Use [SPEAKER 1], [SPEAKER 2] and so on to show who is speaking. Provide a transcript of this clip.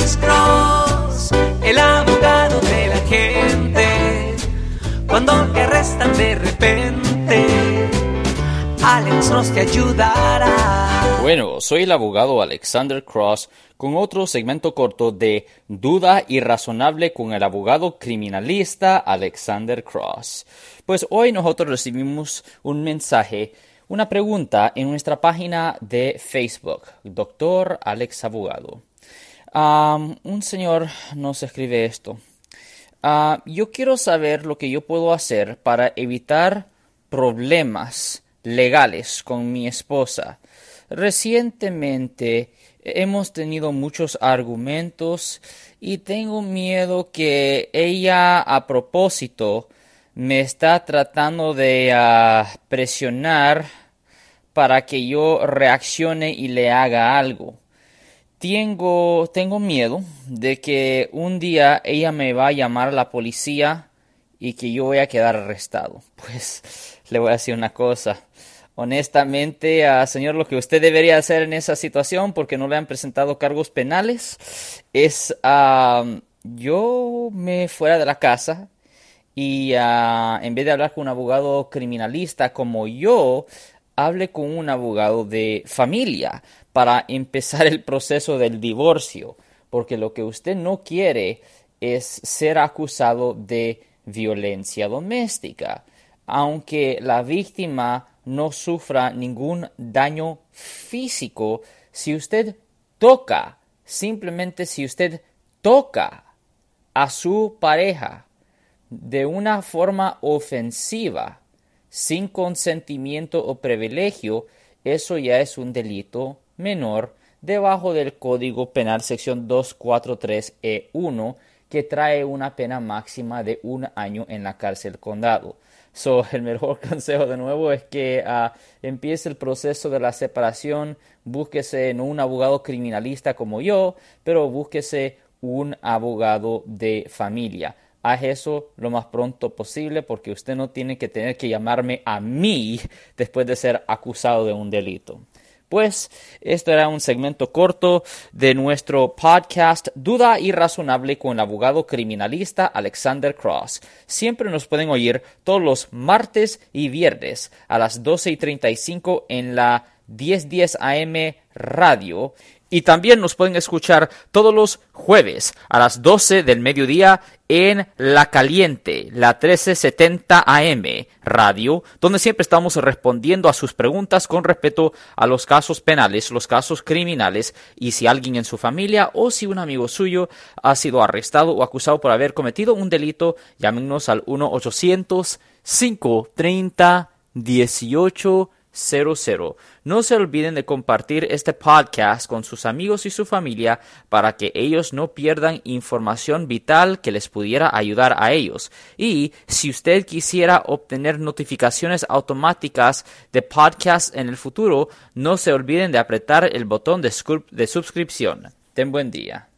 [SPEAKER 1] Alex Cross, el abogado de la gente. Cuando te arrestan de repente, Alex Cross ayudará.
[SPEAKER 2] Bueno, soy el abogado Alexander Cross con otro segmento corto de Duda Irrazonable con el abogado criminalista Alexander Cross. Pues hoy nosotros recibimos un mensaje, una pregunta en nuestra página de Facebook, Doctor Alex Abogado. Un señor nos escribe esto. Ah, yo quiero saber lo que yo puedo hacer para evitar problemas legales con mi esposa. Recientemente hemos tenido muchos argumentos y tengo miedo que ella a propósito me está tratando de ah, presionar para que yo reaccione y le haga algo. Tengo, tengo miedo de que un día ella me va a llamar a la policía y que yo voy a quedar arrestado. Pues le voy a decir una cosa. Honestamente, uh, señor, lo que usted debería hacer en esa situación, porque no le han presentado cargos penales, es yo me fuera de la casa y ah, en vez de hablar con un abogado criminalista como yo, hable con un abogado de familia para empezar el proceso del divorcio, porque lo que usted no quiere es ser acusado de violencia doméstica, aunque la víctima no sufra ningún daño físico. Si usted toca, simplemente si usted toca a su pareja de una forma ofensiva, sin consentimiento o privilegio, eso ya es un delito menor debajo del Código Penal sección 243E1 que trae una pena máxima de un año en la cárcel condado. So, el mejor consejo de nuevo es que uh, empiece el proceso de la separación, búsquese no un abogado criminalista como yo, pero búsquese un abogado de familia. Haz eso lo más pronto posible porque usted no tiene que tener que llamarme a mí después de ser acusado de un delito. Pues esto era un segmento corto de nuestro podcast Duda Irrazonable con el abogado criminalista Alexander Cross. Siempre nos pueden oír todos los martes y viernes a las 12 y 35 en la 1010 AM radio y también nos pueden escuchar todos los jueves a las 12 del mediodía en La Caliente, la 1370 AM radio, donde siempre estamos respondiendo a sus preguntas con respecto a los casos penales, los casos criminales y si alguien en su familia o si un amigo suyo ha sido arrestado o acusado por haber cometido un delito, llámenos al 1 800 530 18 00. No se olviden de compartir este podcast con sus amigos y su familia para que ellos no pierdan información vital que les pudiera ayudar a ellos. Y si usted quisiera obtener notificaciones automáticas de podcast en el futuro, no se olviden de apretar el botón de, de suscripción. Ten buen día.